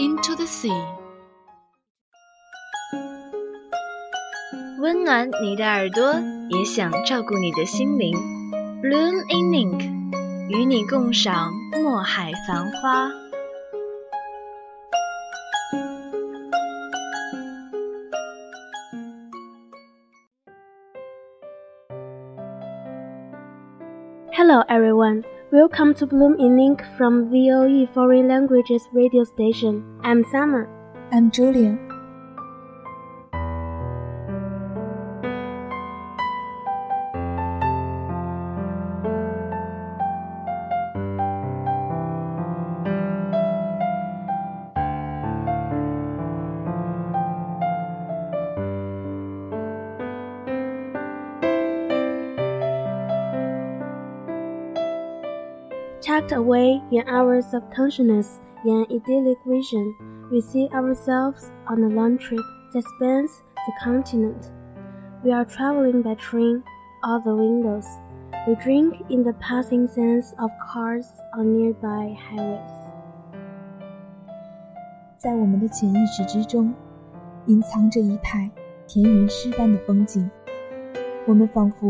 into the sea. 温暖你的耳朵，也想照顾你的心灵。Bloom in Ink，与你共赏墨海繁花。Hello everyone. Welcome to Bloom in Ink from VOE Foreign Languages radio station. I'm Summer. I'm Julia. Tucked away in hours of consciousness in an idyllic vision, we see ourselves on a long trip that spans the continent. We are traveling by train, all the windows. We drink in the passing sense of cars on nearby highways. 在我们的潜意识之中，隐藏着一派田园诗般的风景。我们仿佛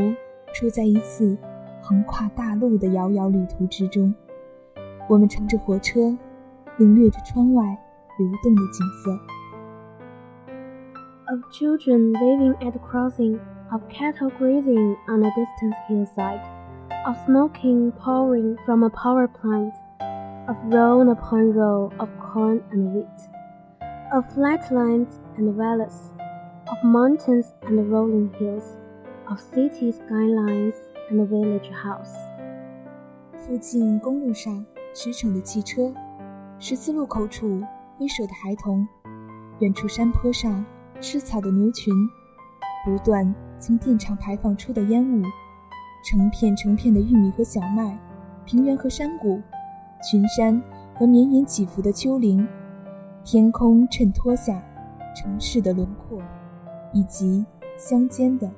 处在一次 横跨大陆的遥遥旅途之中。我们乘着火车，领略着窗外流动的景色。 Of children living at the crossing, of cattle grazing on a distant hillside, of smoking pouring from a power plant, of row upon row of corn and wheat, of flatlands and valleys, of mountains and rolling hills, of city skylines And village house. 附近公路上驰骋的汽车，十字路口处挥手的孩童，远处山坡上吃草的牛群，不断从电厂排放出的烟雾，成片成片的玉米和小麦，平原和山谷，群山和绵延起伏的丘陵，天空衬托下城市的轮廓，以及乡间的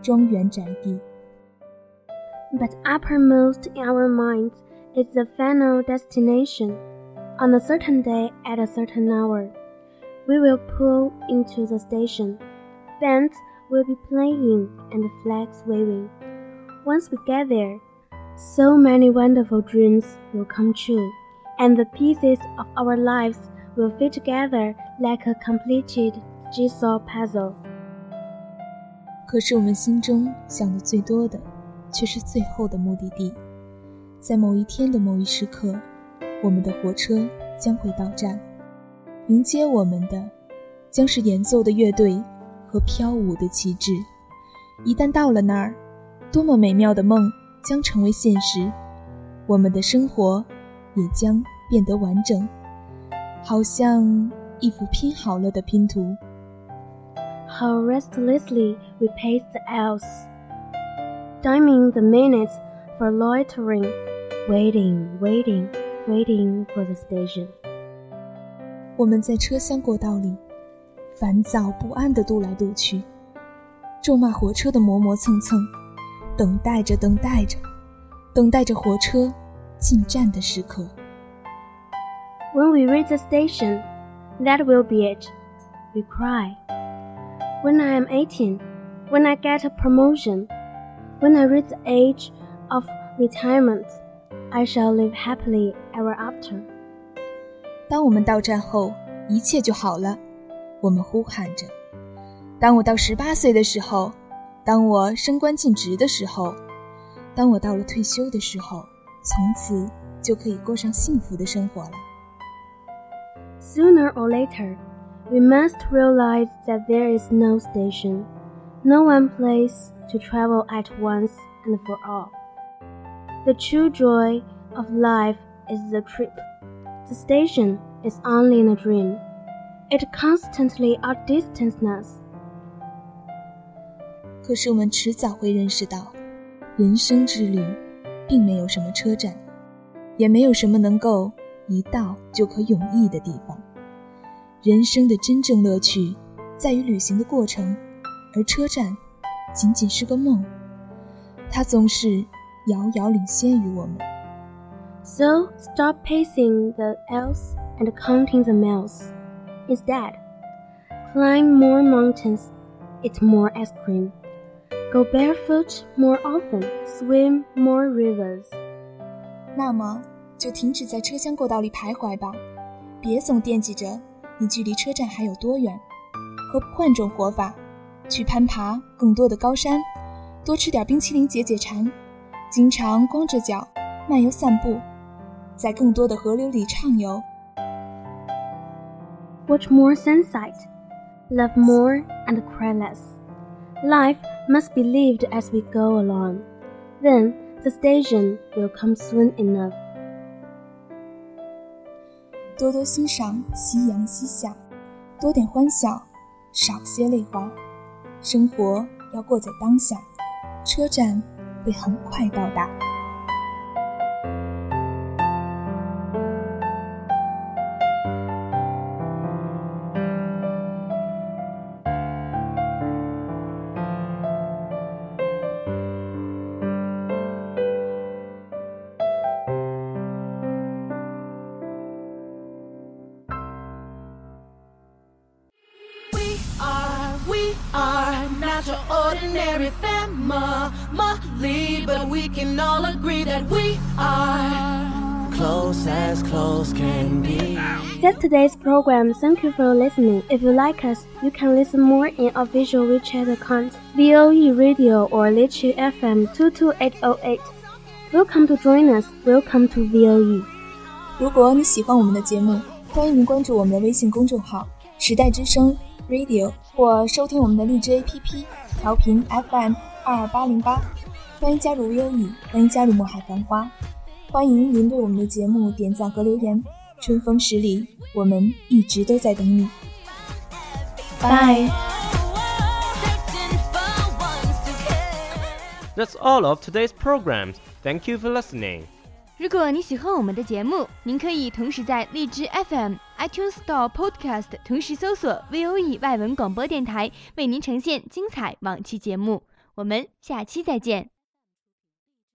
庄园宅地。But uppermost in our minds is the final destination. On a certain day at a certain hour, we will pull into the station. Bands will be playing and flags waving. Once we get there, so many wonderful dreams will come true, and the pieces of our lives will fit together like a completed jigsaw puzzle. 可是我们心中想的最多的， 却是最后的目的地。在某一天的某一时刻，我们的火车将会到站，迎接我们的将是演奏的乐队和飘舞的旗帜。一旦到了那儿，多么美妙的梦将成为现实，我们的生活也将变得完整，好像一幅拼好了的拼图。How restlessly we pace the aisles, timing the minutes for loitering, waiting, waiting, waiting for the station. 我们在车厢过道里 烦躁不安地踱来踱去，咒骂火车的磨磨蹭蹭，等待着，等待着，等待着火车进站的时刻。When we reach the station, that will be it. We cry. When I am 18, when I get a promotion, when I reach the age of retirement, I shall live happily ever after. 当我们到站后，一切就好了。我们呼喊着：“当我到十八岁的时候，当我升官进职的时候，当我到了退休的时候，从此就可以过上幸福的生活了。” Sooner or later, we must realize that there is no station, no one place to travel at once and for all. The true joy of life is the trip. The station is only in a dream. It constantly outdistances us. 可是我们迟早会认识到，人生之旅并没有什么车站，也没有什么能够一到就可永逸的地方。人生的真正乐趣在于旅行的过程， 而车站仅仅是个梦，它总是遥遥领先于我们。So stop pacing the elves and counting the miles. Instead, climb more mountains, eat more ice cream, go barefoot more often, swim more rivers. 那么，就停止在车厢过道里徘徊吧，别总惦记着你距离车站还有多远，和换种活法， 去攀爬更多的高山，多吃点冰淇淋解解馋，经常光着脚漫游散步。在更多的河流里畅游。Watch more sunset, love more and cry less. Life must be lived as we go along. Then the station will come soon enough. 多多欣赏夕阳西下，多点欢笑，少些泪花。 生活要过在当下，车站会很快到达。ordinary family, but we can all agree that we are close as close can be. That's today's program. Thank you for listening. If you like us, you can listen more in official WeChat account VOE Radio or Lizhi FM 22808. Welcome to join us. Welcome to VOE. 如果你喜欢我们的节目，欢迎您关注我们的微信公众号“时代之声 Radio”。或收听我们的荔枝 APP。调频 FM 二二八零八，欢迎加入优异，欢迎加入墨海繁花，欢迎您对我们的节目点赞和留言。春风十里，我们一直都在等你。Bye. That's all of today's programs. Thank you for listening. 如果你喜欢我们的节目，您可以同时在荔枝 FM、iTunes Store、Podcast 同时搜索 VOE 外文广播电台，为您呈现精彩往期节目。我们下期再见。